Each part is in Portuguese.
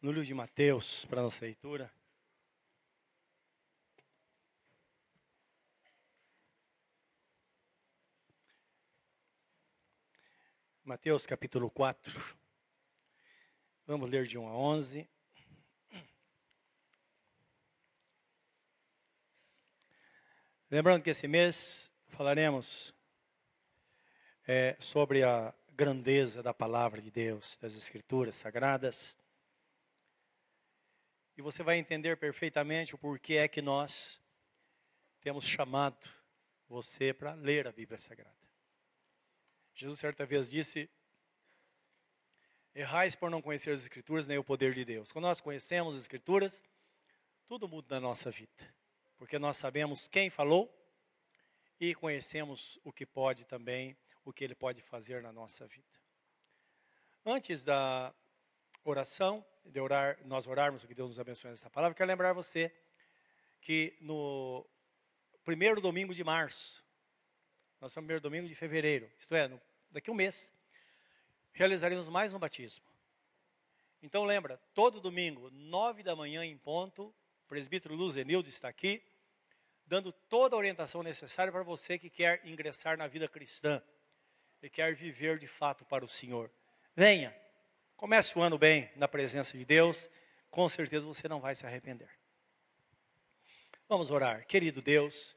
no livro de Mateus, para nossa leitura. Mateus capítulo 4. Vamos ler de 1 a 11. Lembrando que esse mês falaremos é, sobre a grandeza da palavra de Deus, das Escrituras sagradas. E você vai entender perfeitamente o porquê é que nós temos chamado você para ler a Bíblia Sagrada. Jesus certa vez disse: Errais por não conhecer as Escrituras nem o poder de Deus. Quando nós conhecemos as Escrituras, tudo muda na nossa vida, porque nós sabemos quem falou e conhecemos o que pode também o que Ele pode fazer na nossa vida. Antes da oração, de orar, nós orarmos, que Deus nos abençoe nessa palavra, quero lembrar você que no primeiro domingo de março, nós estamos no primeiro domingo de fevereiro, isto é, no, daqui a um mês, realizaremos mais um batismo. Então lembra, todo domingo, nove da manhã em ponto, o presbítero Luzenildo está aqui, dando toda a orientação necessária para você que quer ingressar na vida cristã e quer viver de fato para o Senhor. Venha, comece o ano bem na presença de Deus, com certeza você não vai se arrepender. Vamos orar. Querido Deus,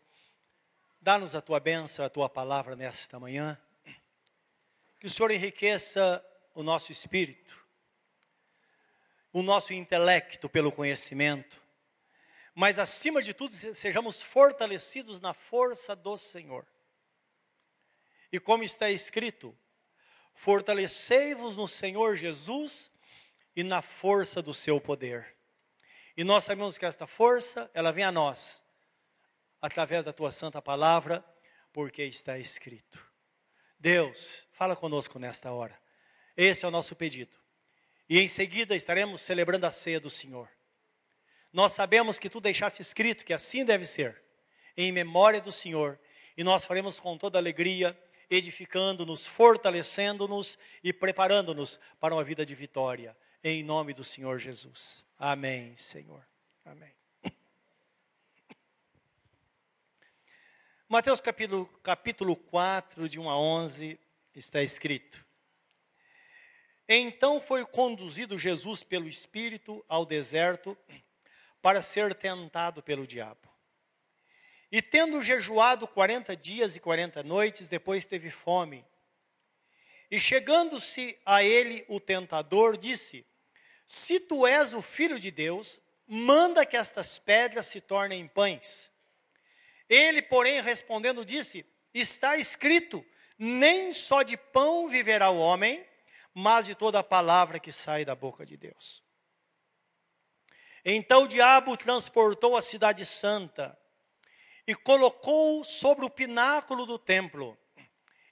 dá-nos a tua bênção, a tua palavra nesta manhã. Que o Senhor enriqueça o nosso espírito, o nosso intelecto pelo conhecimento, mas acima de tudo sejamos fortalecidos na força do Senhor. E como está escrito, fortalecei-vos no Senhor Jesus e na força do seu poder. E nós sabemos que esta força, ela vem a nós, através da tua santa palavra, porque está escrito. Deus, fala conosco nesta hora. Esse é o nosso pedido. E em seguida estaremos celebrando a ceia do Senhor. Nós sabemos que tu deixaste escrito que assim deve ser, em memória do Senhor, e nós faremos com toda alegria edificando-nos, fortalecendo-nos e preparando-nos para uma vida de vitória. Em nome do Senhor Jesus. Amém, Senhor. Amém. Mateus capítulo, capítulo 4, de 1 a 11, está escrito: Então foi conduzido Jesus pelo Espírito ao deserto para ser tentado pelo diabo. E tendo jejuado quarenta dias e quarenta noites, depois teve fome. E chegando-se a ele o tentador, disse: Se tu és o filho de Deus, manda que estas pedras se tornem pães. Ele, porém, respondendo, disse: Está escrito: Nem só de pão viverá o homem, mas de toda a palavra que sai da boca de Deus. Então o diabo transportou a cidade santa e colocou sobre o pináculo do templo.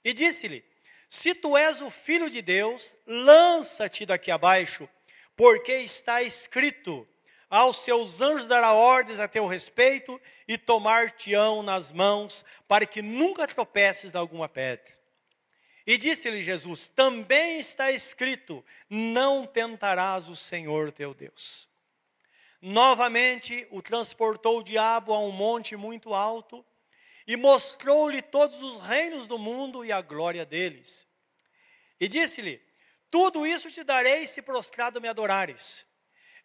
E disse-lhe: Se tu és o filho de Deus, lança-te daqui abaixo, porque está escrito: Aos seus anjos dará ordens a teu respeito e tomar-te-ão nas mãos, para que nunca tropeces de alguma pedra. E disse-lhe Jesus: Também está escrito: Não tentarás o Senhor teu Deus. Novamente o transportou o diabo a um monte muito alto e mostrou-lhe todos os reinos do mundo e a glória deles. E disse-lhe: Tudo isso te darei se prostrado me adorares.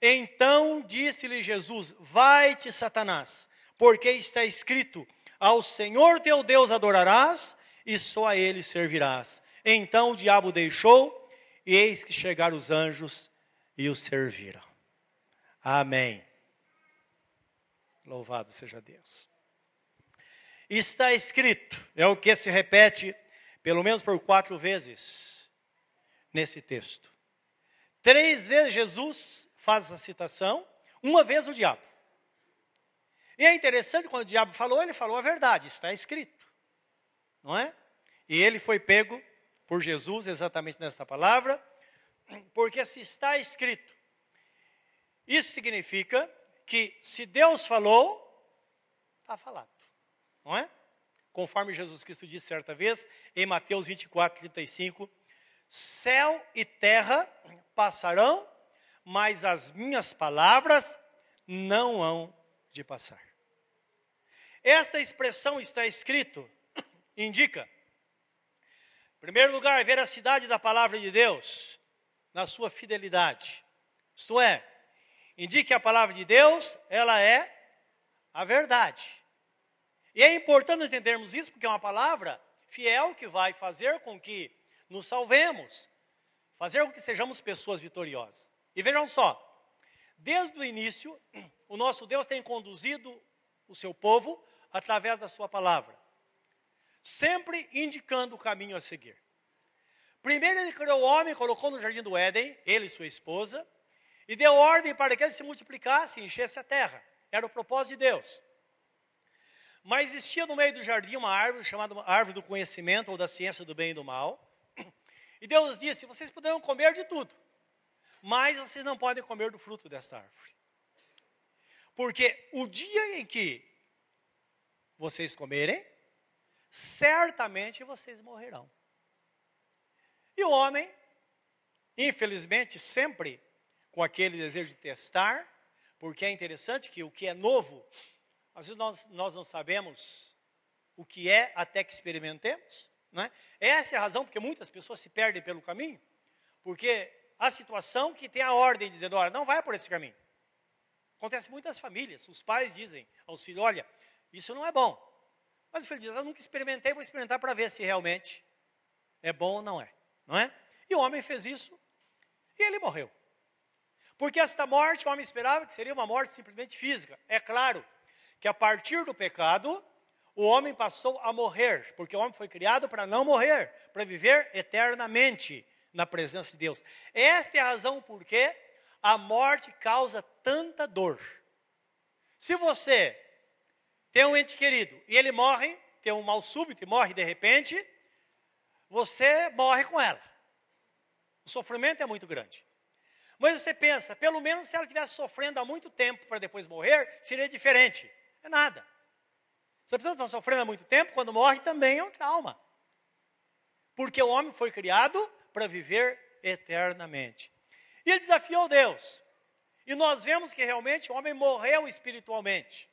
Então disse-lhe Jesus: Vai-te, Satanás, porque está escrito: Ao Senhor teu Deus adorarás e só a ele servirás. Então o diabo deixou, e eis que chegaram os anjos e o serviram. Amém. Louvado seja Deus. Está escrito, é o que se repete pelo menos por quatro vezes nesse texto. Três vezes Jesus faz a citação, uma vez o diabo. E é interessante quando o diabo falou, ele falou a verdade, está escrito. Não é? E ele foi pego por Jesus exatamente nesta palavra, porque se está escrito, isso significa que se Deus falou, está falado, não é? Conforme Jesus Cristo disse certa vez, em Mateus 24, 35, céu e terra passarão, mas as minhas palavras não hão de passar. Esta expressão está escrito, indica, em primeiro lugar, a veracidade da palavra de Deus na sua fidelidade. Isto é, indique que a palavra de Deus, ela é a verdade. E é importante entendermos isso, porque é uma palavra fiel que vai fazer com que nos salvemos, fazer com que sejamos pessoas vitoriosas. E vejam só, desde o início, o nosso Deus tem conduzido o seu povo através da sua palavra, sempre indicando o caminho a seguir. Primeiro ele criou o homem, colocou no jardim do Éden, ele e sua esposa, e deu ordem para que ele se multiplicasse e enchesse a terra. Era o propósito de Deus. Mas existia no meio do jardim uma árvore chamada árvore do conhecimento ou da ciência do bem e do mal. E Deus disse: vocês poderão comer de tudo, mas vocês não podem comer do fruto dessa árvore. Porque o dia em que vocês comerem, certamente vocês morrerão. E o homem, infelizmente, sempre com aquele desejo de testar, porque é interessante que o que é novo, às vezes nós, nós não sabemos o que é até que experimentemos. Né? Essa é a razão porque muitas pessoas se perdem pelo caminho, porque a situação que tem a ordem dizendo, olha, não vai por esse caminho. Acontece muitas famílias, os pais dizem aos filhos, olha, isso não é bom. Mas o filho diz, eu nunca experimentei, vou experimentar para ver se realmente é bom ou não é. Não é? E o homem fez isso e ele morreu. Porque esta morte, o homem esperava que seria uma morte simplesmente física. É claro que a partir do pecado, o homem passou a morrer, porque o homem foi criado para não morrer, para viver eternamente na presença de Deus. Esta é a razão por que a morte causa tanta dor. Se você tem um ente querido e ele morre, tem um mal súbito e morre de repente, você morre com ela. O sofrimento é muito grande. Mas você pensa, pelo menos se ela estivesse sofrendo há muito tempo para depois morrer, seria diferente. É nada. Se a pessoa está sofrendo há muito tempo, quando morre também é um trauma. Porque o homem foi criado para viver eternamente. E ele desafiou Deus. E nós vemos que realmente o homem morreu espiritualmente.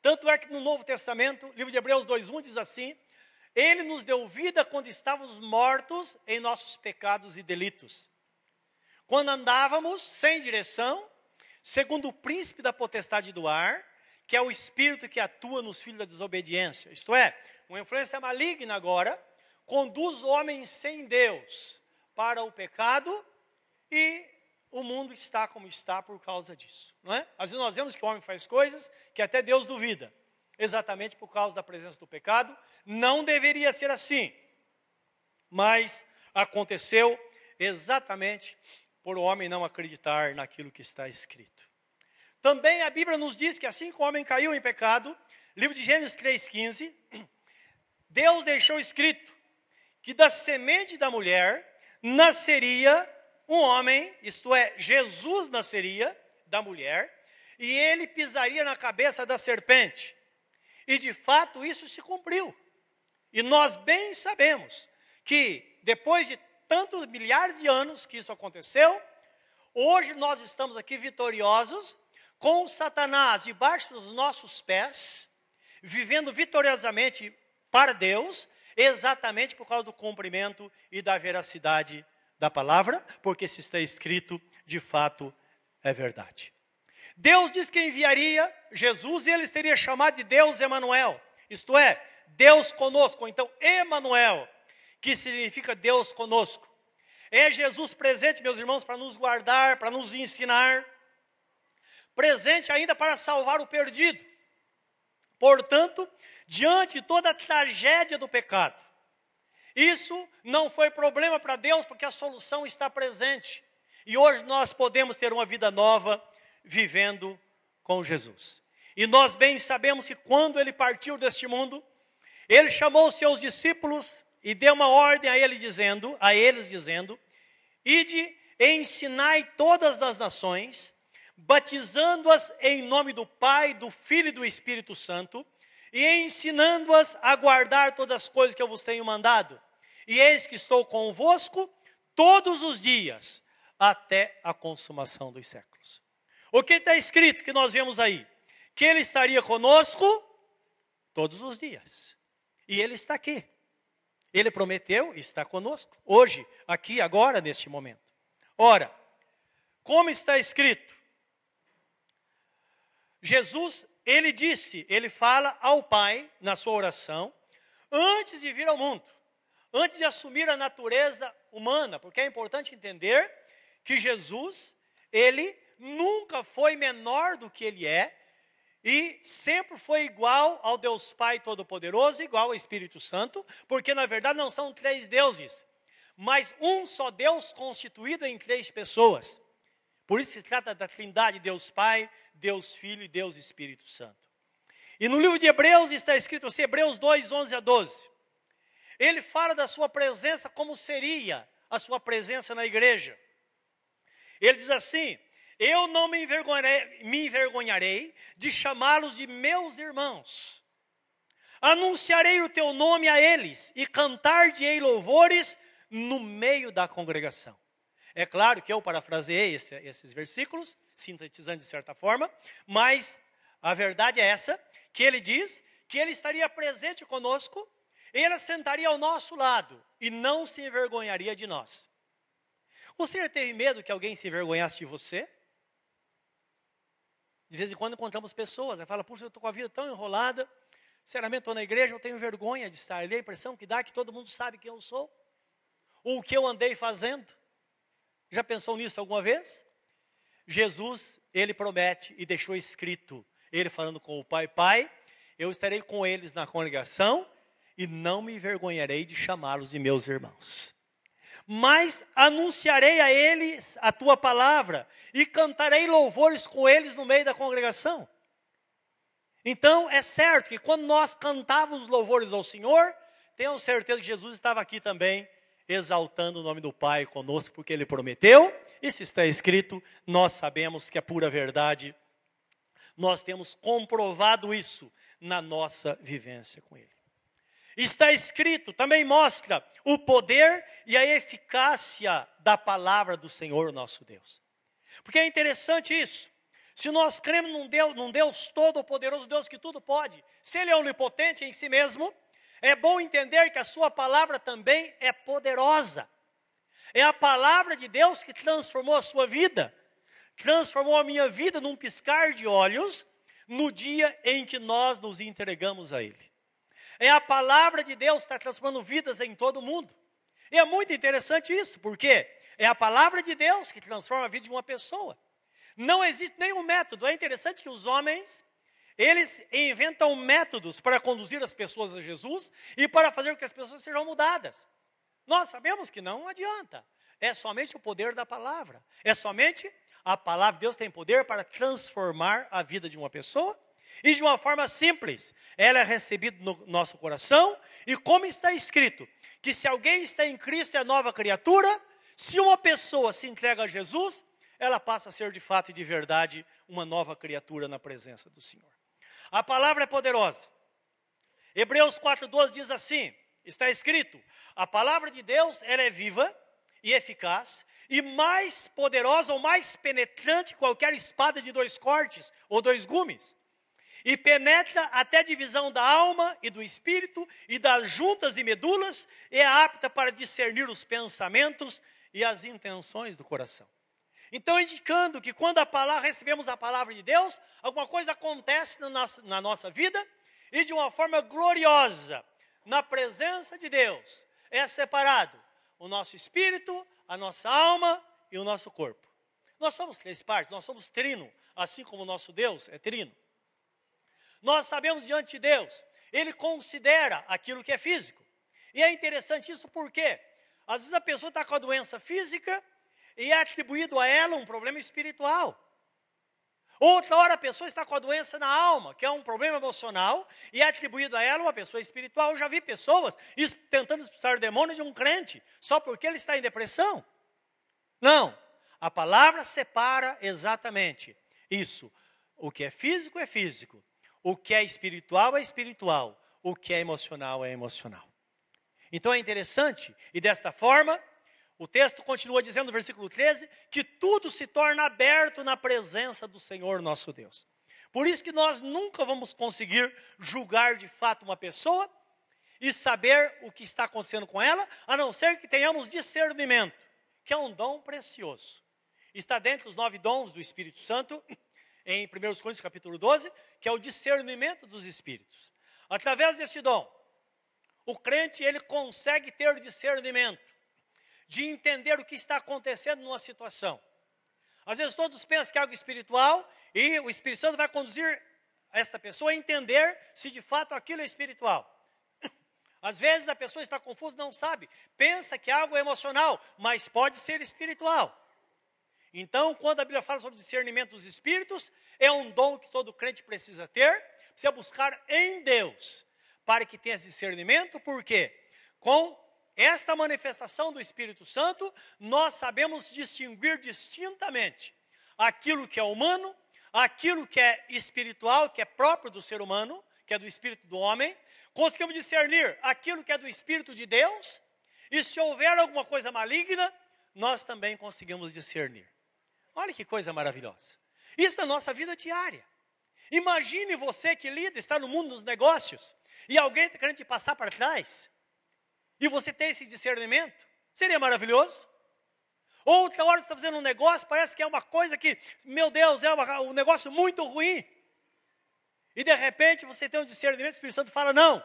Tanto é que no Novo Testamento, livro de Hebreus 2:1 diz assim: Ele nos deu vida quando estávamos mortos em nossos pecados e delitos quando andávamos sem direção, segundo o príncipe da potestade do ar, que é o espírito que atua nos filhos da desobediência. Isto é, uma influência maligna agora conduz homens sem Deus para o pecado e o mundo está como está por causa disso, não é? Às vezes nós vemos que o homem faz coisas que até Deus duvida, exatamente por causa da presença do pecado. Não deveria ser assim, mas aconteceu exatamente por o homem não acreditar naquilo que está escrito. Também a Bíblia nos diz que assim que o homem caiu em pecado, livro de Gênesis 3,15, Deus deixou escrito que da semente da mulher nasceria um homem, isto é, Jesus nasceria da mulher, e ele pisaria na cabeça da serpente. E de fato isso se cumpriu. E nós bem sabemos que depois de tantos milhares de anos que isso aconteceu, hoje nós estamos aqui vitoriosos, com Satanás debaixo dos nossos pés, vivendo vitoriosamente para Deus, exatamente por causa do cumprimento e da veracidade da palavra, porque se está escrito, de fato é verdade. Deus diz que enviaria Jesus e ele seria chamado de Deus Emanuel, isto é, Deus conosco. Então, Emanuel que significa Deus conosco. É Jesus presente, meus irmãos, para nos guardar, para nos ensinar, presente ainda para salvar o perdido. Portanto, diante de toda a tragédia do pecado, isso não foi problema para Deus, porque a solução está presente. E hoje nós podemos ter uma vida nova vivendo com Jesus. E nós bem sabemos que quando ele partiu deste mundo, ele chamou seus discípulos e deu uma ordem a ele dizendo, a eles dizendo: Ide e ensinai todas as nações, batizando-as em nome do Pai, do Filho e do Espírito Santo, e ensinando-as a guardar todas as coisas que eu vos tenho mandado. E eis que estou convosco todos os dias, até a consumação dos séculos. O que está escrito que nós vemos aí? Que ele estaria conosco todos os dias. E ele está aqui. Ele prometeu e está conosco, hoje, aqui, agora, neste momento. Ora, como está escrito? Jesus, ele disse, ele fala ao Pai na sua oração, antes de vir ao mundo, antes de assumir a natureza humana, porque é importante entender que Jesus, ele nunca foi menor do que ele é, e sempre foi igual ao Deus Pai Todo-Poderoso, igual ao Espírito Santo, porque na verdade não são três deuses, mas um só Deus constituído em três pessoas. Por isso se trata da Trindade, Deus Pai, Deus Filho e Deus Espírito Santo. E no livro de Hebreus está escrito assim, Hebreus 2, 11 a 12. Ele fala da sua presença como seria a sua presença na igreja. Ele diz assim: Eu não me envergonharei, me envergonharei de chamá-los de meus irmãos. Anunciarei o teu nome a eles e cantar-de-ei louvores no meio da congregação. É claro que eu parafraseei esse, esses versículos, sintetizando de certa forma, mas a verdade é essa, que ele diz que ele estaria presente conosco, ele sentaria ao nosso lado e não se envergonharia de nós. Você teve medo que alguém se envergonhasse de você? De vez em quando encontramos pessoas, né? fala, puxa, eu estou com a vida tão enrolada, sinceramente estou na igreja, eu tenho vergonha de estar ali, a impressão que dá é que todo mundo sabe quem eu sou, ou o que eu andei fazendo. Já pensou nisso alguma vez? Jesus, ele promete e deixou escrito, ele falando com o Pai, Pai, eu estarei com eles na congregação e não me envergonharei de chamá-los de meus irmãos mas anunciarei a eles a tua palavra e cantarei louvores com eles no meio da congregação. Então, é certo que quando nós cantávamos louvores ao Senhor, tenham certeza que Jesus estava aqui também, exaltando o nome do Pai conosco, porque Ele prometeu, e se está escrito, nós sabemos que é pura verdade. Nós temos comprovado isso na nossa vivência com Ele está escrito, também mostra o poder e a eficácia da palavra do Senhor nosso Deus. Porque é interessante isso. Se nós cremos num Deus, num Deus todo-poderoso, Deus que tudo pode, se Ele é onipotente em si mesmo, é bom entender que a Sua palavra também é poderosa. É a palavra de Deus que transformou a sua vida, transformou a minha vida num piscar de olhos, no dia em que nós nos entregamos a Ele. É a palavra de Deus que está transformando vidas em todo o mundo. E é muito interessante isso, porque é a palavra de Deus que transforma a vida de uma pessoa. Não existe nenhum método. É interessante que os homens, eles inventam métodos para conduzir as pessoas a Jesus e para fazer com que as pessoas sejam mudadas. Nós sabemos que não adianta. É somente o poder da palavra. É somente a palavra. Deus tem poder para transformar a vida de uma pessoa e de uma forma simples, ela é recebida no nosso coração, e como está escrito, que se alguém está em Cristo é nova criatura, se uma pessoa se entrega a Jesus, ela passa a ser de fato e de verdade uma nova criatura na presença do Senhor. A palavra é poderosa. Hebreus 4,12 diz assim: está escrito, a palavra de Deus ela é viva e eficaz, e mais poderosa ou mais penetrante que qualquer espada de dois cortes ou dois gumes e penetra até a divisão da alma e do espírito e das juntas e medulas, e é apta para discernir os pensamentos e as intenções do coração. Então, indicando que quando a palavra, recebemos a palavra de Deus, alguma coisa acontece na nossa, na nossa vida e de uma forma gloriosa, na presença de Deus, é separado o nosso espírito, a nossa alma e o nosso corpo. Nós somos três partes, nós somos trino, assim como o nosso Deus é trino. Nós sabemos diante de Deus, Ele considera aquilo que é físico. E é interessante isso porque, às vezes a pessoa está com a doença física e é atribuído a ela um problema espiritual. Outra hora a pessoa está com a doença na alma, que é um problema emocional, e é atribuído a ela uma pessoa espiritual. Eu já vi pessoas tentando expulsar o demônio de um crente, só porque ele está em depressão. Não, a palavra separa exatamente isso. O que é físico é físico, o que é espiritual é espiritual, o que é emocional é emocional. Então é interessante, e desta forma, O texto continua dizendo no versículo 13 que tudo se torna aberto na presença do Senhor nosso Deus. Por isso que nós nunca vamos conseguir julgar de fato uma pessoa e saber o que está acontecendo com ela, a não ser que tenhamos discernimento, que é um dom precioso. Está dentro dos nove dons do Espírito Santo, em 1 Coríntios capítulo 12, que é o discernimento dos espíritos. Através desse dom, o crente ele consegue ter discernimento de entender o que está acontecendo numa situação. Às vezes todos pensam que é algo espiritual e o Espírito Santo vai conduzir esta pessoa a entender se de fato aquilo é espiritual. Às vezes a pessoa está confusa, não sabe, pensa que é algo emocional, mas pode ser espiritual. Então, quando a Bíblia fala sobre discernimento dos espíritos, é um dom que todo crente precisa ter, precisa buscar em Deus, para que tenha discernimento, porque com esta manifestação do Espírito Santo, nós sabemos distinguir distintamente aquilo que é humano, aquilo que é espiritual, que é próprio do ser humano, que é do espírito do homem, conseguimos discernir aquilo que é do espírito de Deus, e se houver alguma coisa maligna, nós também conseguimos discernir. Olha que coisa maravilhosa. Isso é nossa vida diária. Imagine você que lida, está no mundo dos negócios, e alguém está querendo te passar para trás, e você tem esse discernimento, seria maravilhoso. Outra hora você está fazendo um negócio, parece que é uma coisa que, meu Deus, é uma, um negócio muito ruim. E de repente você tem um discernimento, o Espírito Santo fala: não,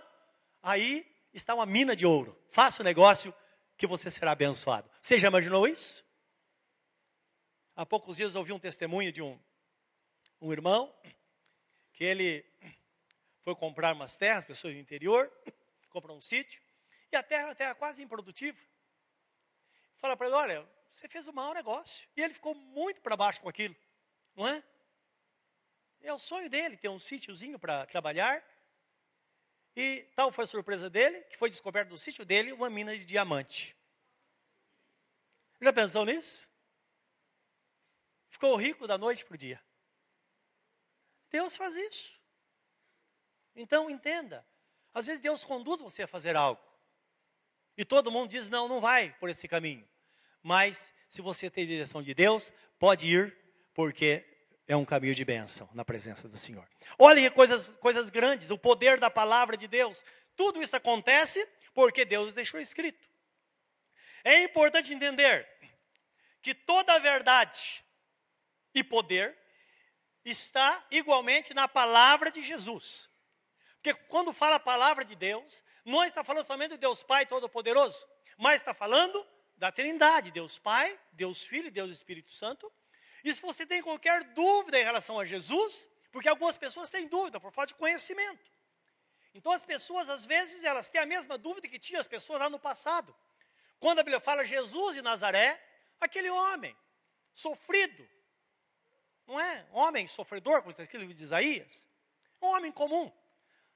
aí está uma mina de ouro, faça o negócio que você será abençoado. Você já imaginou isso? Há poucos dias ouvi um testemunho de um, um irmão, que ele foi comprar umas terras, pessoas do interior, comprou um sítio, e a terra, a terra quase improdutiva. Fala para ele, olha, você fez um mau negócio. E ele ficou muito para baixo com aquilo, não é? É o sonho dele, ter um sítiozinho para trabalhar. E tal foi a surpresa dele, que foi descoberto no sítio dele uma mina de diamante. Já pensou nisso? Ficou rico da noite para o dia. Deus faz isso. Então entenda, às vezes Deus conduz você a fazer algo. E todo mundo diz: não, não vai por esse caminho. Mas se você tem direção de Deus, pode ir, porque é um caminho de bênção na presença do Senhor. Olha que coisas, coisas grandes, o poder da palavra de Deus. Tudo isso acontece porque Deus deixou escrito. É importante entender que toda a verdade e poder está igualmente na palavra de Jesus. Porque quando fala a palavra de Deus, não está falando somente do Deus Pai Todo-Poderoso, mas está falando da Trindade, Deus Pai, Deus Filho e Deus Espírito Santo. E se você tem qualquer dúvida em relação a Jesus, porque algumas pessoas têm dúvida por falta de conhecimento. Então as pessoas, às vezes, elas têm a mesma dúvida que tinham as pessoas lá no passado. Quando a Bíblia fala Jesus de Nazaré, aquele homem sofrido, não é? Homem sofredor, como está escrito de Isaías. Um homem comum,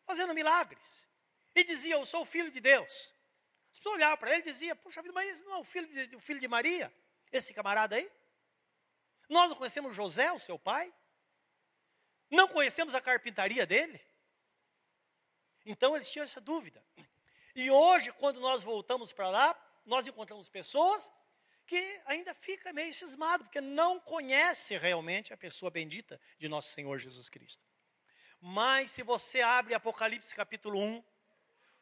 fazendo milagres. E dizia: Eu sou o filho de Deus. As pessoas olhavam para ele e diziam: Puxa vida, mas esse não é o filho, de, o filho de Maria? Esse camarada aí? Nós não conhecemos José, o seu pai? Não conhecemos a carpintaria dele? Então eles tinham essa dúvida. E hoje, quando nós voltamos para lá, nós encontramos pessoas que ainda fica meio cismado, porque não conhece realmente a pessoa bendita de nosso Senhor Jesus Cristo. Mas se você abre Apocalipse capítulo 1,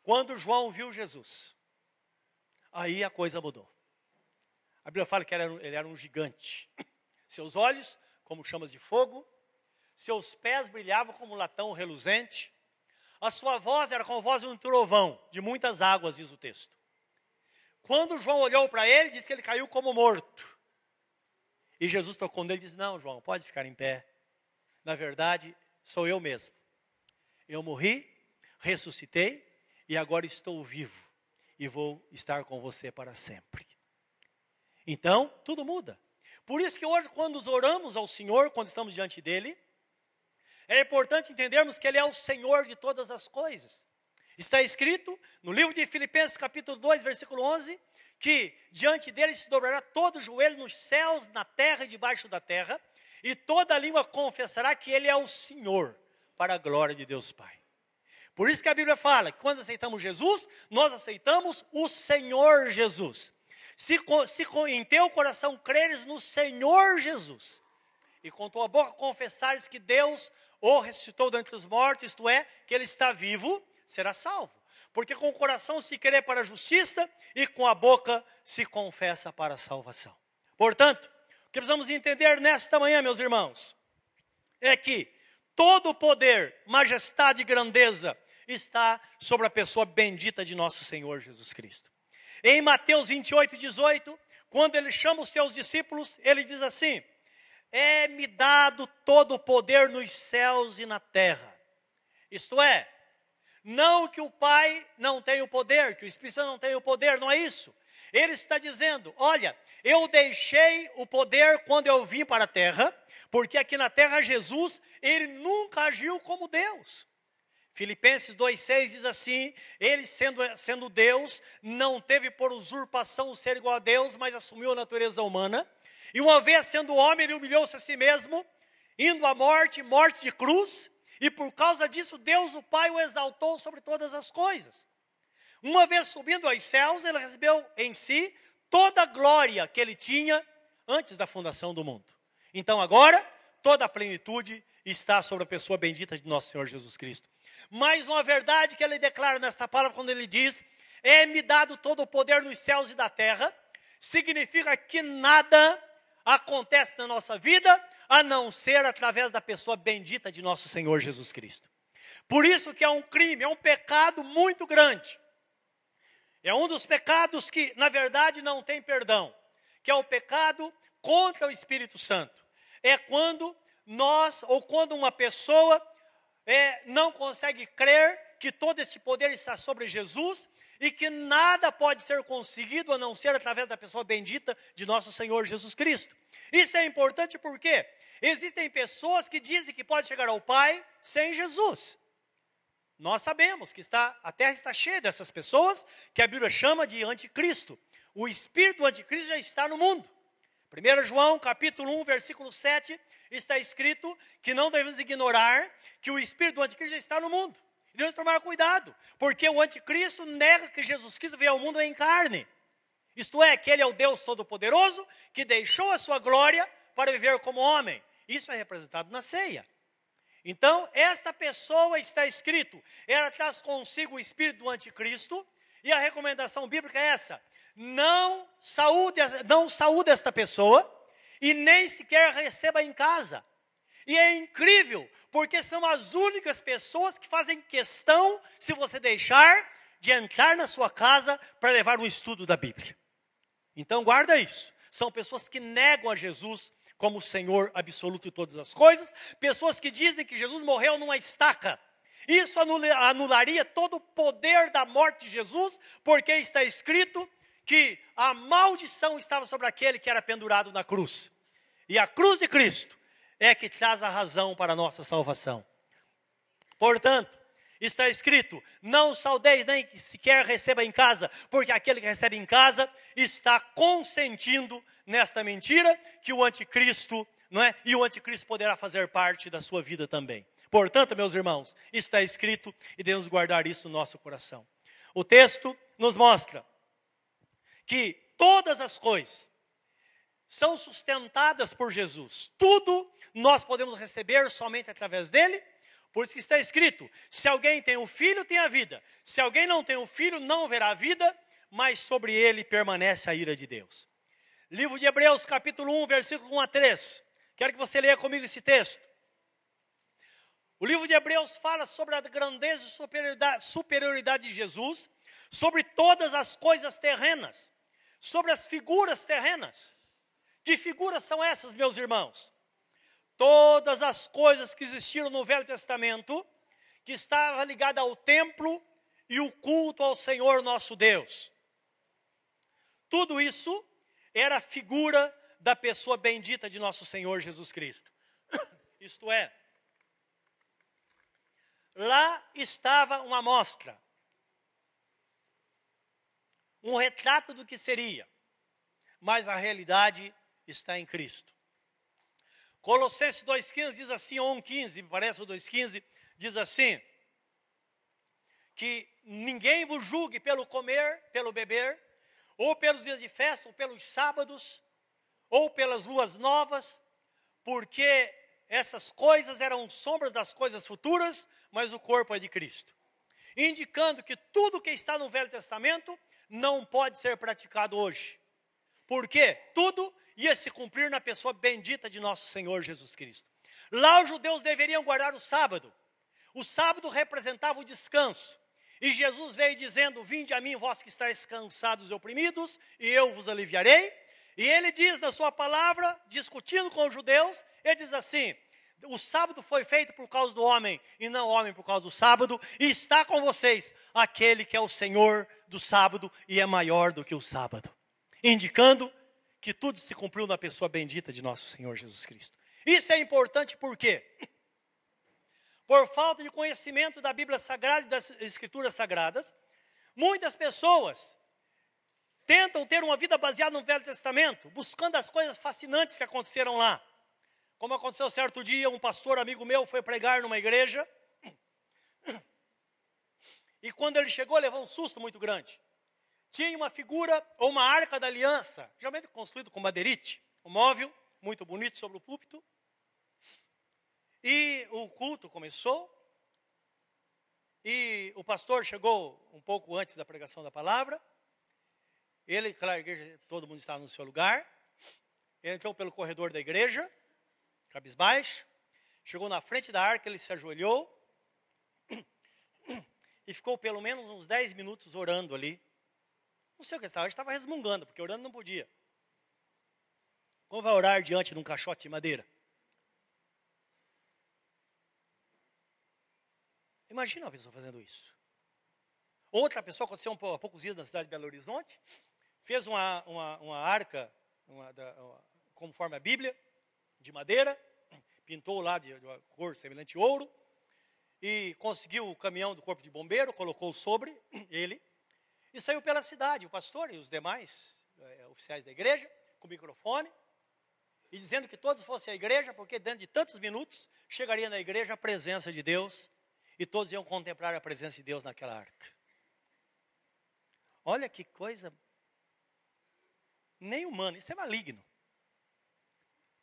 quando João viu Jesus, aí a coisa mudou. A Bíblia fala que ele era, um, ele era um gigante. Seus olhos, como chamas de fogo, seus pés brilhavam como latão reluzente, a sua voz era como a voz de um trovão, de muitas águas, diz o texto. Quando João olhou para ele, disse que ele caiu como morto. E Jesus tocou nele e disse: Não, João, pode ficar em pé. Na verdade, sou eu mesmo. Eu morri, ressuscitei e agora estou vivo e vou estar com você para sempre. Então, tudo muda. Por isso que hoje, quando nos oramos ao Senhor, quando estamos diante dele, é importante entendermos que ele é o Senhor de todas as coisas. Está escrito no livro de Filipenses, capítulo 2, versículo 11, que diante dele se dobrará todo o joelho nos céus, na terra e debaixo da terra, e toda língua confessará que ele é o Senhor, para a glória de Deus Pai. Por isso que a Bíblia fala que quando aceitamos Jesus, nós aceitamos o Senhor Jesus. se, se em teu coração creres no Senhor Jesus, e com tua boca confessares que Deus o ressuscitou dentre os mortos, isto é, que ele está vivo, será salvo. Porque com o coração se crê para a justiça e com a boca se confessa para a salvação. Portanto, o que precisamos entender nesta manhã, meus irmãos, é que todo o poder, majestade e grandeza está sobre a pessoa bendita de nosso Senhor Jesus Cristo. Em Mateus 28, 18, quando ele chama os seus discípulos, ele diz assim: É-me dado todo o poder nos céus e na terra. Isto é, não que o Pai não tenha o poder, que o Espírito Santo não tenha o poder, não é isso. Ele está dizendo: Olha, eu deixei o poder quando eu vim para a terra, porque aqui na terra Jesus, ele nunca agiu como Deus. Filipenses 2,6 diz assim: Ele, sendo, sendo Deus, não teve por usurpação o ser igual a Deus, mas assumiu a natureza humana. E uma vez sendo homem, ele humilhou-se a si mesmo, indo à morte, morte de cruz. E por causa disso, Deus o Pai o exaltou sobre todas as coisas. Uma vez subindo aos céus, ele recebeu em si toda a glória que ele tinha antes da fundação do mundo. Então agora, toda a plenitude está sobre a pessoa bendita de nosso Senhor Jesus Cristo. Mas uma verdade que ele declara nesta palavra, quando ele diz: É-me dado todo o poder nos céus e da terra, significa que nada acontece na nossa vida a não ser através da pessoa bendita de nosso Senhor Jesus Cristo. Por isso que é um crime, é um pecado muito grande. É um dos pecados que, na verdade, não tem perdão, que é o pecado contra o Espírito Santo. É quando nós, ou quando uma pessoa é, não consegue crer que todo este poder está sobre Jesus e que nada pode ser conseguido a não ser através da pessoa bendita de nosso Senhor Jesus Cristo. Isso é importante porque existem pessoas que dizem que pode chegar ao Pai sem Jesus. Nós sabemos que está, a terra está cheia dessas pessoas que a Bíblia chama de anticristo. O espírito do anticristo já está no mundo. 1 João capítulo 1, versículo 7, está escrito que não devemos ignorar que o espírito do anticristo já está no mundo. Devemos tomar cuidado, porque o anticristo nega que Jesus Cristo veio ao mundo em carne. Isto é, que ele é o Deus Todo-Poderoso que deixou a sua glória para viver como homem. Isso é representado na ceia. Então, esta pessoa está escrito, ela traz consigo o espírito do anticristo, e a recomendação bíblica é essa: não saúde, não saúde esta pessoa e nem sequer receba em casa. E é incrível, porque são as únicas pessoas que fazem questão, se você deixar, de entrar na sua casa para levar um estudo da Bíblia. Então guarda isso. São pessoas que negam a Jesus como Senhor absoluto de todas as coisas, pessoas que dizem que Jesus morreu numa estaca. Isso anularia todo o poder da morte de Jesus, porque está escrito que a maldição estava sobre aquele que era pendurado na cruz. E a cruz de Cristo é que traz a razão para a nossa salvação. Portanto, está escrito: não saudeis nem sequer receba em casa, porque aquele que recebe em casa está consentindo nesta mentira que o anticristo, não é? E o anticristo poderá fazer parte da sua vida também. Portanto, meus irmãos, está escrito e devemos guardar isso no nosso coração. O texto nos mostra que todas as coisas são sustentadas por Jesus. Tudo nós podemos receber somente através dele. Por isso que está escrito: se alguém tem o filho, tem a vida. Se alguém não tem o filho, não verá a vida, mas sobre ele permanece a ira de Deus. Livro de Hebreus, capítulo 1, versículo 1 a 3. Quero que você leia comigo esse texto. O livro de Hebreus fala sobre a grandeza e superioridade, superioridade de Jesus, sobre todas as coisas terrenas sobre as figuras terrenas. Que figuras são essas, meus irmãos? Todas as coisas que existiram no Velho Testamento, que estava ligada ao templo e o culto ao Senhor nosso Deus. Tudo isso era figura da pessoa bendita de nosso Senhor Jesus Cristo. Isto é, lá estava uma amostra um retrato do que seria, mas a realidade está em Cristo. Colossenses 2,15 diz assim, ou 1,15, me parece o 2,15, diz assim, que ninguém vos julgue pelo comer, pelo beber, ou pelos dias de festa, ou pelos sábados, ou pelas luas novas, porque essas coisas eram sombras das coisas futuras, mas o corpo é de Cristo. Indicando que tudo que está no Velho Testamento não pode ser praticado hoje. Porque tudo ia se cumprir na pessoa bendita de nosso Senhor Jesus Cristo. Lá os judeus deveriam guardar o sábado. O sábado representava o descanso. E Jesus veio dizendo: Vinde a mim, vós que estáis cansados e oprimidos, e eu vos aliviarei. E ele diz na sua palavra, discutindo com os judeus, ele diz assim: o sábado foi feito por causa do homem e não o homem por causa do sábado, e está com vocês aquele que é o Senhor do sábado e é maior do que o sábado, indicando que tudo se cumpriu na pessoa bendita de nosso Senhor Jesus Cristo. Isso é importante por quê? Por falta de conhecimento da Bíblia Sagrada e das Escrituras Sagradas, muitas pessoas tentam ter uma vida baseada no Velho Testamento, buscando as coisas fascinantes que aconteceram lá. Como aconteceu certo dia, um pastor amigo meu foi pregar numa igreja. E quando ele chegou, levou um susto muito grande. Tinha uma figura ou uma arca da aliança, geralmente construído com madeirite, um móvel muito bonito sobre o púlpito. E o culto começou. E o pastor chegou um pouco antes da pregação da palavra. Ele, claro, igreja, todo mundo estava no seu lugar. Ele entrou pelo corredor da igreja, cabisbaixo. Chegou na frente da arca, ele se ajoelhou. E ficou pelo menos uns 10 minutos orando ali. Não sei o que estava, estava resmungando, porque orando não podia. Como vai orar diante de um caixote de madeira? Imagina uma pessoa fazendo isso. Outra pessoa aconteceu um, há poucos dias na cidade de Belo Horizonte fez uma, uma, uma arca, uma, da, uma, conforme a Bíblia, de madeira, pintou lá de, de uma cor semelhante ouro, e conseguiu o caminhão do corpo de bombeiro, colocou sobre ele, e saiu pela cidade, o pastor e os demais é, oficiais da igreja, com o microfone, e dizendo que todos fossem à igreja, porque dentro de tantos minutos chegaria na igreja a presença de Deus, e todos iam contemplar a presença de Deus naquela arca. Olha que coisa nem humano, isso é maligno.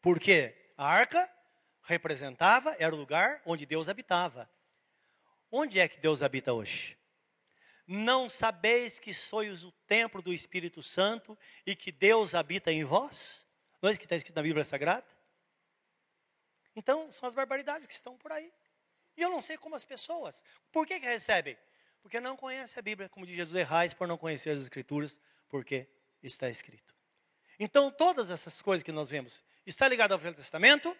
Porque a arca representava, era o lugar onde Deus habitava. Onde é que Deus habita hoje? Não sabeis que sois o templo do Espírito Santo e que Deus habita em vós? Não é isso que está escrito na Bíblia Sagrada? Então, são as barbaridades que estão por aí. E eu não sei como as pessoas, por que, que recebem? Porque não conhecem a Bíblia, como diz Jesus, errais por não conhecer as Escrituras, porque está escrito. Então, todas essas coisas que nós vemos, está ligado ao Velho Testamento,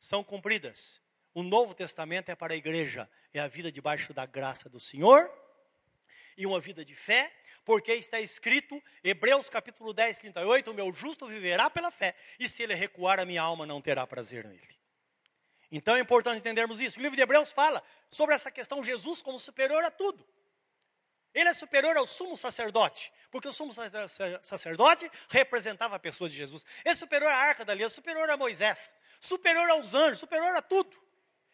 são cumpridas. O Novo Testamento é para a igreja, é a vida debaixo da graça do Senhor e uma vida de fé, porque está escrito, Hebreus capítulo 10, 38, o meu justo viverá pela fé, e se ele recuar, a minha alma não terá prazer nele. Então é importante entendermos isso. O livro de Hebreus fala sobre essa questão, Jesus como superior a tudo. Ele é superior ao sumo sacerdote, porque o sumo sacerdote representava a pessoa de Jesus. Ele é superior à arca da aliança, superior a Moisés, superior aos anjos, superior a tudo.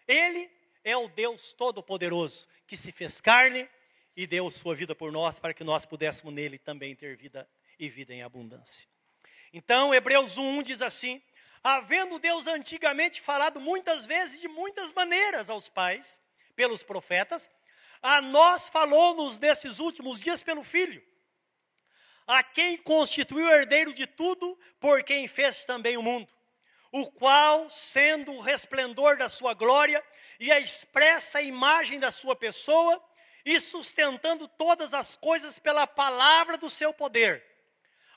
Ele é o Deus Todo-Poderoso que se fez carne e deu sua vida por nós para que nós pudéssemos nele também ter vida e vida em abundância. Então, Hebreus 1 diz assim: Havendo Deus antigamente falado muitas vezes de muitas maneiras aos pais, pelos profetas, a nós falou-nos nesses últimos dias pelo Filho, a quem constituiu herdeiro de tudo, por quem fez também o mundo, o qual, sendo o resplendor da sua glória e a expressa imagem da sua pessoa, e sustentando todas as coisas pela palavra do seu poder,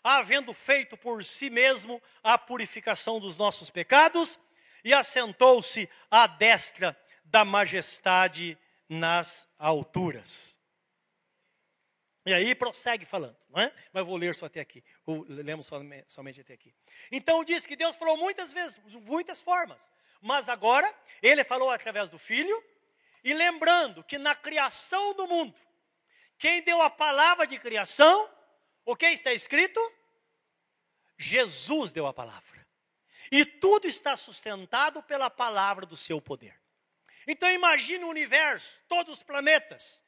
havendo feito por si mesmo a purificação dos nossos pecados, e assentou-se à destra da majestade nas alturas. E aí prossegue falando, não é? mas vou ler só até aqui, ou lemos somente até aqui. Então diz que Deus falou muitas vezes, muitas formas, mas agora ele falou através do Filho, e lembrando que na criação do mundo, quem deu a palavra de criação, o que está escrito? Jesus deu a palavra. E tudo está sustentado pela palavra do seu poder. Então imagine o universo, todos os planetas,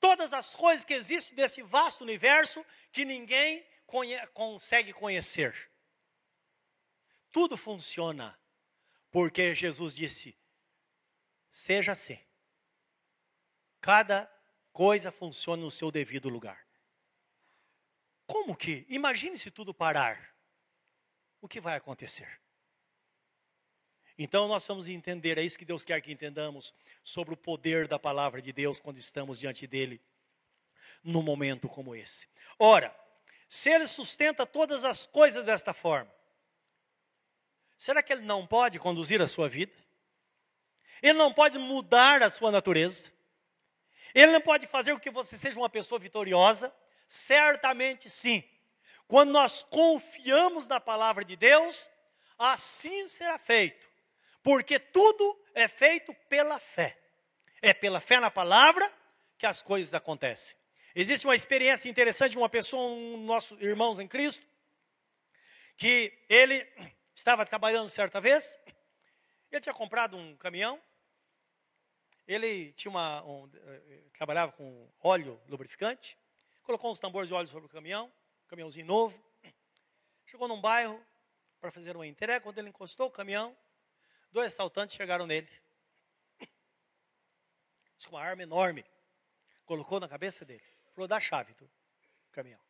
todas as coisas que existem nesse vasto universo que ninguém conhe consegue conhecer. Tudo funciona porque Jesus disse: seja assim. Cada coisa funciona no seu devido lugar. Como que? Imagine se tudo parar. O que vai acontecer? Então nós vamos entender, é isso que Deus quer que entendamos sobre o poder da palavra de Deus quando estamos diante dele num momento como esse. Ora, se ele sustenta todas as coisas desta forma, será que ele não pode conduzir a sua vida? Ele não pode mudar a sua natureza? Ele não pode fazer com que você seja uma pessoa vitoriosa? Certamente sim. Quando nós confiamos na palavra de Deus, assim será feito. Porque tudo é feito pela fé. É pela fé na palavra que as coisas acontecem. Existe uma experiência interessante de uma pessoa, um nossos irmãos em Cristo, que ele estava trabalhando certa vez, ele tinha comprado um caminhão, ele tinha uma, um, eh, trabalhava com óleo lubrificante, colocou uns tambores de óleo sobre o caminhão, caminhãozinho novo, chegou num bairro para fazer uma entrega, quando ele encostou o caminhão, dois assaltantes chegaram nele, com uma arma enorme, colocou na cabeça dele. Falou, dá a chave do caminhão.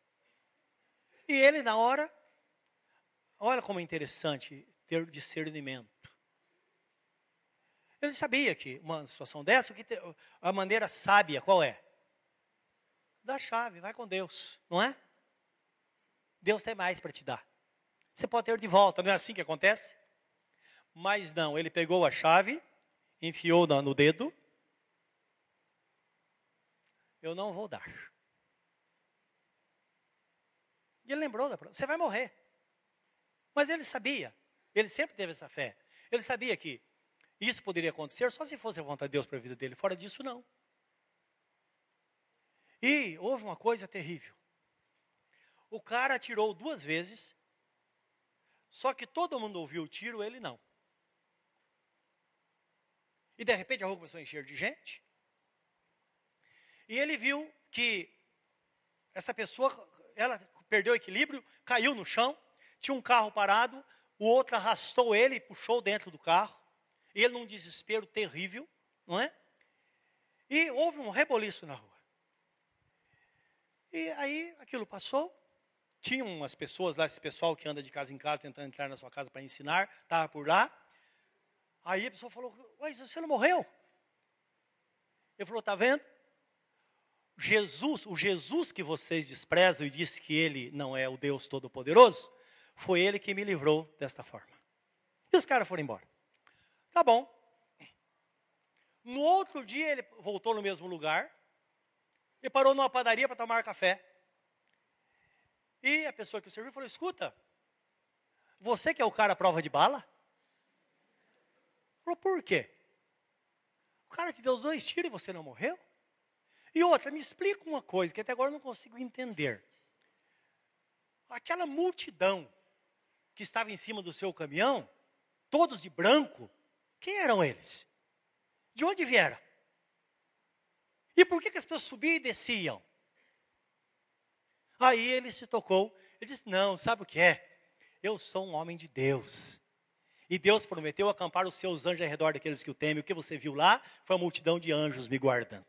E ele, na hora, olha como é interessante ter discernimento. Ele sabia que uma situação dessa, que a maneira sábia qual é? Dá a chave, vai com Deus, não é? Deus tem mais para te dar. Você pode ter de volta, não é assim que acontece? Mas não, ele pegou a chave, enfiou no dedo. Eu não vou dar. E ele lembrou da você vai morrer. Mas ele sabia, ele sempre teve essa fé. Ele sabia que isso poderia acontecer só se fosse a vontade de Deus para a vida dele. Fora disso, não. E houve uma coisa terrível. O cara atirou duas vezes, só que todo mundo ouviu o tiro, ele não. E de repente a rua começou a encher de gente. E ele viu que essa pessoa, ela perdeu o equilíbrio, caiu no chão, tinha um carro parado, o outro arrastou ele e puxou dentro do carro. Ele num desespero terrível, não é? E houve um reboliço na rua. E aí aquilo passou. Tinha umas pessoas lá, esse pessoal que anda de casa em casa tentando entrar na sua casa para ensinar, estava por lá. Aí a pessoa falou: Mas você não morreu? Ele falou: Está vendo? Jesus, o Jesus que vocês desprezam e diz que ele não é o Deus Todo-Poderoso, foi ele que me livrou desta forma. E os caras foram embora. Tá bom. No outro dia ele voltou no mesmo lugar e parou numa padaria para tomar café. E a pessoa que o serviu falou: Escuta, você que é o cara à prova de bala? Falou: Por quê? O cara te deu os dois tiros e você não morreu? E outra, me explica uma coisa que até agora eu não consigo entender. Aquela multidão que estava em cima do seu caminhão, todos de branco, quem eram eles? De onde vieram? E por que, que as pessoas subiam e desciam? Aí ele se tocou, ele disse: Não, sabe o que é? Eu sou um homem de Deus. E Deus prometeu acampar os seus anjos ao redor daqueles que o temem. O que você viu lá foi a multidão de anjos me guardando.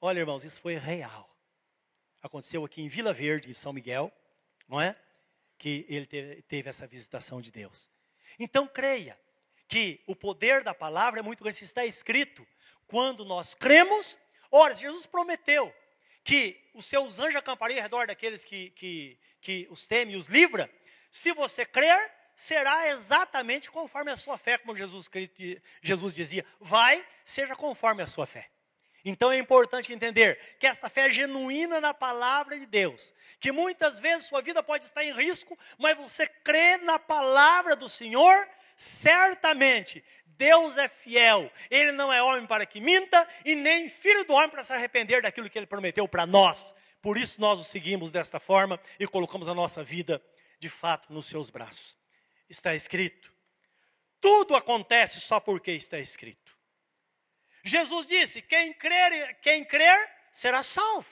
Olha, irmãos, isso foi real. Aconteceu aqui em Vila Verde, em São Miguel, não é? Que ele teve, teve essa visitação de Deus. Então, creia que o poder da palavra é muito grande. Está escrito, quando nós cremos, ora, Jesus prometeu que os seus anjos acampariam ao redor daqueles que, que, que os temem e os livra. Se você crer, será exatamente conforme a sua fé, como Jesus, Jesus dizia. Vai, seja conforme a sua fé. Então é importante entender que esta fé é genuína na palavra de Deus, que muitas vezes sua vida pode estar em risco, mas você crê na palavra do Senhor, certamente Deus é fiel, Ele não é homem para que minta, e nem filho do homem para se arrepender daquilo que Ele prometeu para nós. Por isso nós o seguimos desta forma e colocamos a nossa vida, de fato, nos seus braços. Está escrito. Tudo acontece só porque está escrito. Jesus disse: quem crer, quem crer será salvo.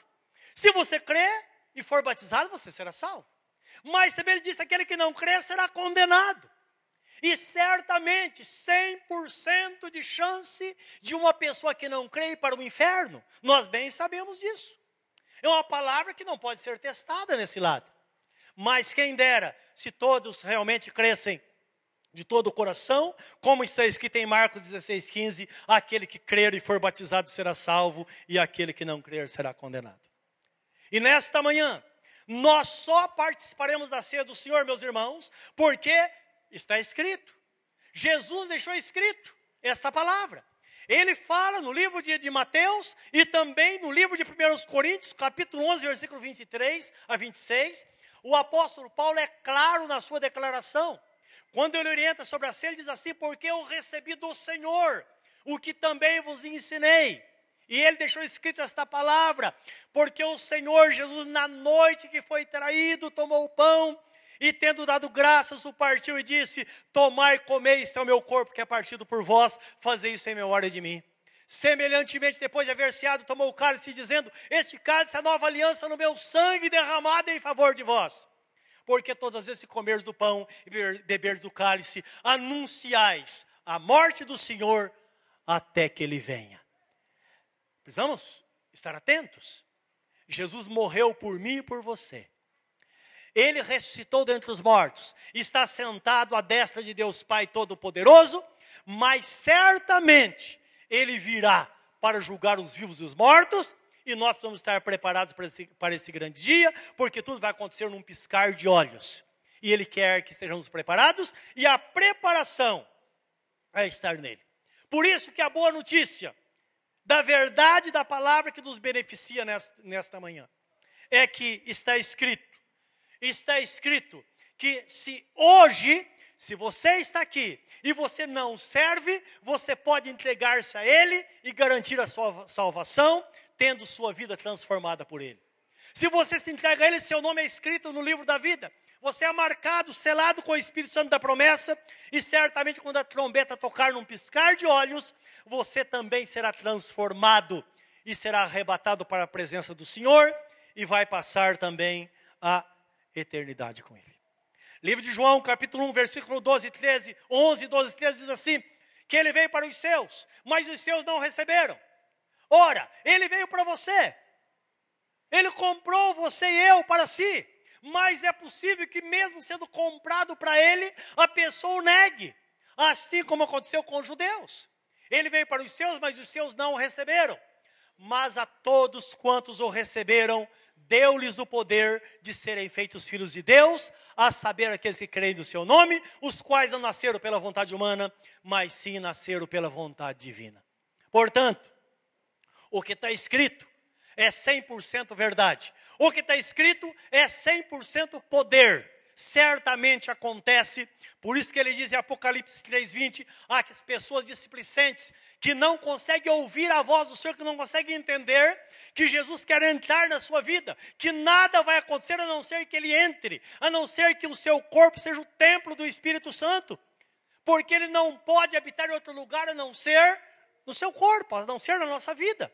Se você crer, e for batizado, você será salvo. Mas também ele disse: aquele que não crê será condenado. E certamente 100% de chance de uma pessoa que não crê ir para o inferno. Nós bem sabemos disso. É uma palavra que não pode ser testada nesse lado. Mas quem dera se todos realmente crescem de todo o coração, como está escrito em Marcos 16, 15: aquele que crer e for batizado será salvo, e aquele que não crer será condenado. E nesta manhã, nós só participaremos da ceia do Senhor, meus irmãos, porque está escrito. Jesus deixou escrito esta palavra. Ele fala no livro de, de, Mateus e também no livro de 1 Coríntios, capítulo 11, versículo 23 a 26. O apóstolo Paulo é claro na sua declaração. Quando ele orienta sobre a ceia, ele diz assim: Porque eu recebi do Senhor o que também vos ensinei e ele deixou escrito esta palavra, porque o Senhor Jesus, na noite que foi traído, tomou o pão e, tendo dado graças, o partiu e disse: Tomai comei, este é o meu corpo que é partido por vós, fazei isso em memória de mim. Semelhantemente, depois de haver ceado, tomou o cálice, dizendo: Este cálice é a nova aliança no meu sangue derramado em favor de vós. Porque todas as vezes que comeres do pão e beberes do cálice, anunciais a morte do Senhor até que ele venha. Precisamos estar atentos. Jesus morreu por mim e por você. Ele ressuscitou dentre os mortos, está sentado à destra de Deus Pai Todo-Poderoso, mas certamente ele virá para julgar os vivos e os mortos, e nós precisamos estar preparados para esse, para esse grande dia, porque tudo vai acontecer num piscar de olhos. E Ele quer que estejamos preparados, e a preparação é estar nele. Por isso que a boa notícia da verdade da palavra que nos beneficia nesta, nesta manhã. É que está escrito, está escrito que se hoje, se você está aqui e você não serve, você pode entregar-se a Ele e garantir a sua salvação, tendo sua vida transformada por Ele. Se você se entrega a Ele, seu nome é escrito no livro da vida. Você é marcado, selado com o Espírito Santo da promessa, e certamente quando a trombeta tocar num piscar de olhos, você também será transformado e será arrebatado para a presença do Senhor e vai passar também a eternidade com Ele. Livro de João, capítulo 1, versículo 12, 13, 11, 12, 13 diz assim: que ele veio para os seus, mas os seus não receberam. Ora, ele veio para você, ele comprou você e eu para si mas é possível que, mesmo sendo comprado para ele, a pessoa o negue, assim como aconteceu com os judeus. Ele veio para os seus, mas os seus não o receberam. Mas a todos quantos o receberam, deu-lhes o poder de serem feitos filhos de Deus, a saber aqueles que creem do seu nome, os quais não nasceram pela vontade humana, mas sim nasceram pela vontade divina. Portanto, o que está escrito é 100% verdade. O que está escrito é 100% poder. Certamente acontece, por isso que ele diz em Apocalipse 3,20: ah, que as pessoas displicentes que não conseguem ouvir a voz do Senhor, que não conseguem entender que Jesus quer entrar na sua vida, que nada vai acontecer a não ser que ele entre, a não ser que o seu corpo seja o templo do Espírito Santo, porque ele não pode habitar em outro lugar a não ser no seu corpo, a não ser na nossa vida.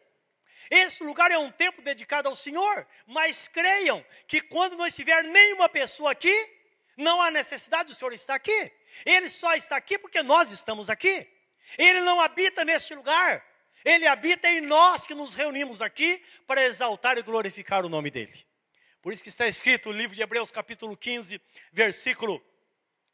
Esse lugar é um templo dedicado ao Senhor, mas creiam que quando não estiver nenhuma pessoa aqui, não há necessidade do Senhor estar aqui. Ele só está aqui porque nós estamos aqui. Ele não habita neste lugar. Ele habita em nós que nos reunimos aqui para exaltar e glorificar o nome dele. Por isso que está escrito no livro de Hebreus, capítulo 15, versículo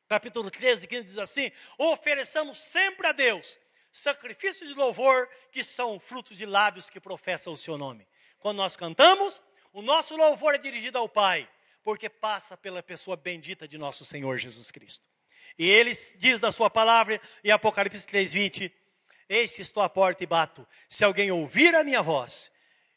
capítulo 13, 15 diz assim: "Ofereçamos sempre a Deus sacrifícios de louvor que são frutos de lábios que professam o seu nome. Quando nós cantamos, o nosso louvor é dirigido ao Pai, porque passa pela pessoa bendita de nosso Senhor Jesus Cristo. E ele diz na sua palavra em Apocalipse 3:20: Eis que estou à porta e bato. Se alguém ouvir a minha voz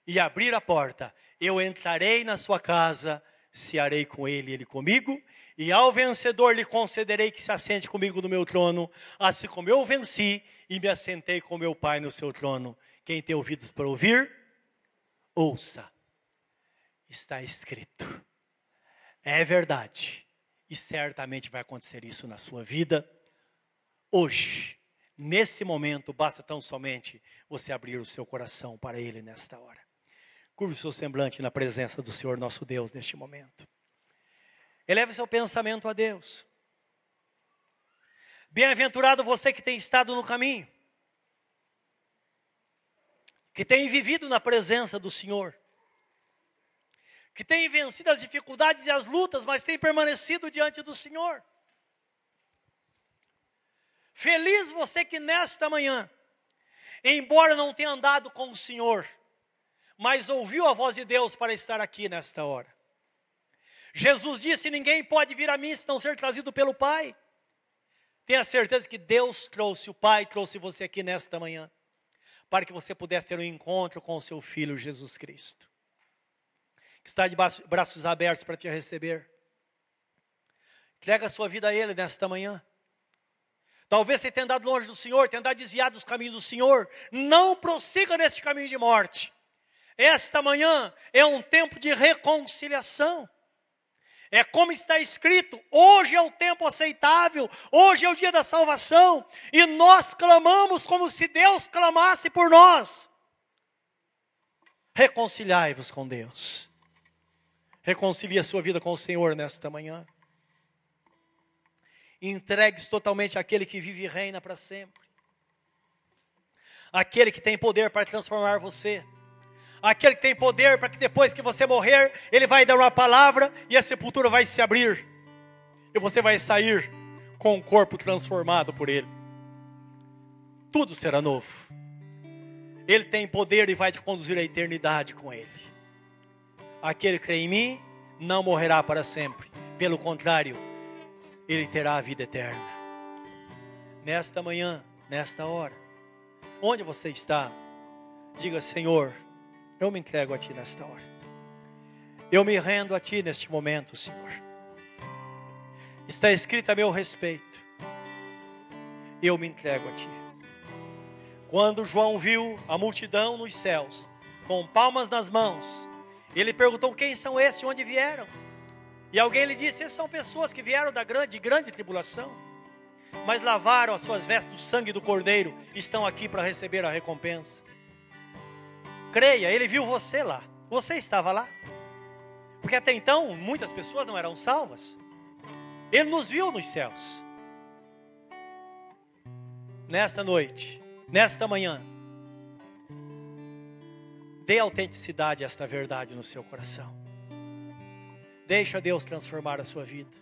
e abrir a porta, eu entrarei na sua casa, cearei com ele, ele comigo, e ao vencedor lhe concederei que se assente comigo no meu trono, assim como eu venci e me assentei com meu Pai no seu trono. Quem tem ouvidos para ouvir, ouça. Está escrito. É verdade. E certamente vai acontecer isso na sua vida hoje. Nesse momento, basta tão somente você abrir o seu coração para Ele nesta hora. Curve o seu semblante na presença do Senhor nosso Deus neste momento. Eleve seu pensamento a Deus. Bem-aventurado você que tem estado no caminho, que tem vivido na presença do Senhor, que tem vencido as dificuldades e as lutas, mas tem permanecido diante do Senhor. Feliz você que nesta manhã, embora não tenha andado com o Senhor, mas ouviu a voz de Deus para estar aqui nesta hora. Jesus disse: Ninguém pode vir a mim se não ser trazido pelo Pai. Tenha certeza que Deus trouxe, o Pai trouxe você aqui nesta manhã, para que você pudesse ter um encontro com o seu Filho Jesus Cristo, que está de braços abertos para te receber. Entrega a sua vida a Ele nesta manhã. Talvez você tenha andado longe do Senhor, tenha andado desviado dos caminhos do Senhor. Não prossiga nesse caminho de morte. Esta manhã é um tempo de reconciliação. É como está escrito: hoje é o tempo aceitável, hoje é o dia da salvação, e nós clamamos como se Deus clamasse por nós. Reconciliai-vos com Deus. Reconcilie a sua vida com o Senhor nesta manhã. Entregue-se totalmente àquele que vive e reina para sempre. Aquele que tem poder para transformar você aquele que tem poder para que depois que você morrer, ele vai dar uma palavra e a sepultura vai se abrir. E você vai sair com o corpo transformado por ele. Tudo será novo. Ele tem poder e vai te conduzir à eternidade com ele. Aquele que crê em mim não morrerá para sempre. Pelo contrário, ele terá a vida eterna. Nesta manhã, nesta hora, onde você está, diga: Senhor, eu me entrego a Ti nesta hora. Eu me rendo a Ti neste momento, Senhor. Está escrito a meu respeito. Eu me entrego a Ti. Quando João viu a multidão nos céus, com palmas nas mãos, ele perguntou: Quem são esses? Onde vieram? E alguém lhe disse: Essas são pessoas que vieram da grande, grande tribulação, mas lavaram as suas vestes do sangue do Cordeiro, estão aqui para receber a recompensa. Creia, ele viu você lá. Você estava lá. Porque até então muitas pessoas não eram salvas. Ele nos viu nos céus. Nesta noite, nesta manhã, dê autenticidade a esta verdade no seu coração. Deixa Deus transformar a sua vida.